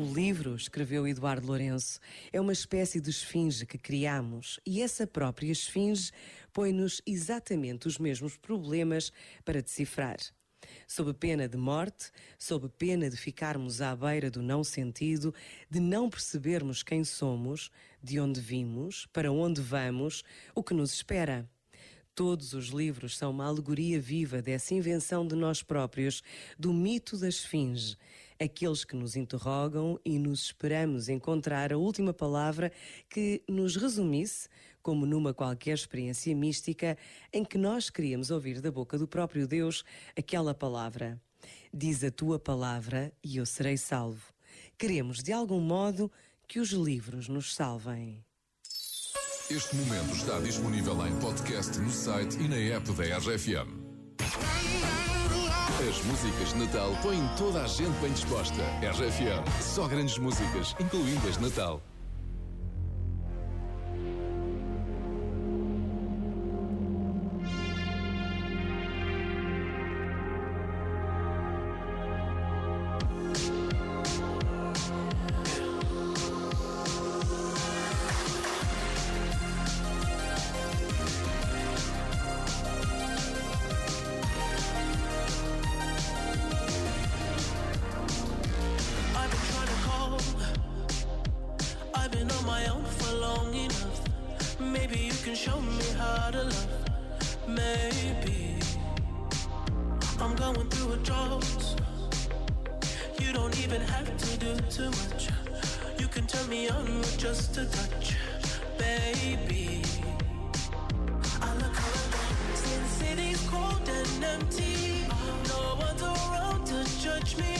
O livro, escreveu Eduardo Lourenço, é uma espécie de esfinge que criamos e essa própria esfinge põe-nos exatamente os mesmos problemas para decifrar. Sob pena de morte, sob pena de ficarmos à beira do não sentido, de não percebermos quem somos, de onde vimos, para onde vamos, o que nos espera. Todos os livros são uma alegoria viva dessa invenção de nós próprios, do mito da esfinge, aqueles que nos interrogam e nos esperamos encontrar a última palavra que nos resumisse, como numa qualquer experiência mística, em que nós queríamos ouvir da boca do próprio Deus aquela palavra. Diz a tua palavra e eu serei salvo. Queremos, de algum modo, que os livros nos salvem. Este momento está disponível em podcast no site e na app da RFM. As músicas de Natal põem toda a gente bem disposta. RFM, só grandes músicas, incluindo as de Natal. Maybe I'm going through a drought. You don't even have to do too much. You can turn me on with just a touch, baby. I look around since city's cold and empty. No one's around to judge me.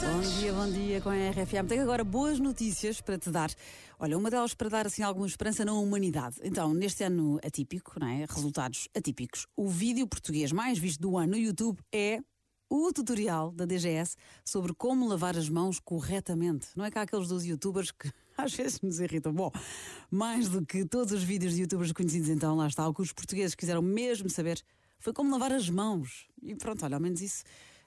Bom dia, bom dia com a RFM. Tenho agora boas notícias para te dar. Olha, uma delas para dar assim alguma esperança na humanidade. Então, neste ano atípico, não é? Resultados atípicos. O vídeo português mais visto do ano no YouTube é o tutorial da DGS sobre como lavar as mãos corretamente. Não é há aqueles dos youtubers que às vezes nos irritam. Bom, mais do que todos os vídeos de youtubers conhecidos, então lá está. O que os portugueses quiseram mesmo saber foi como lavar as mãos. E pronto, olha, ao menos isso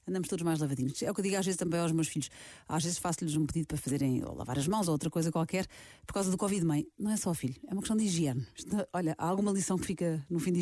andamos todos mais lavadinhos. É o que eu digo às vezes também aos meus filhos. Às vezes faço-lhes um pedido para fazerem ou lavar as mãos ou outra coisa qualquer por causa do Covid, mãe. Não é só filho, é uma questão de higiene. Olha, há alguma lição que fica no fim disto.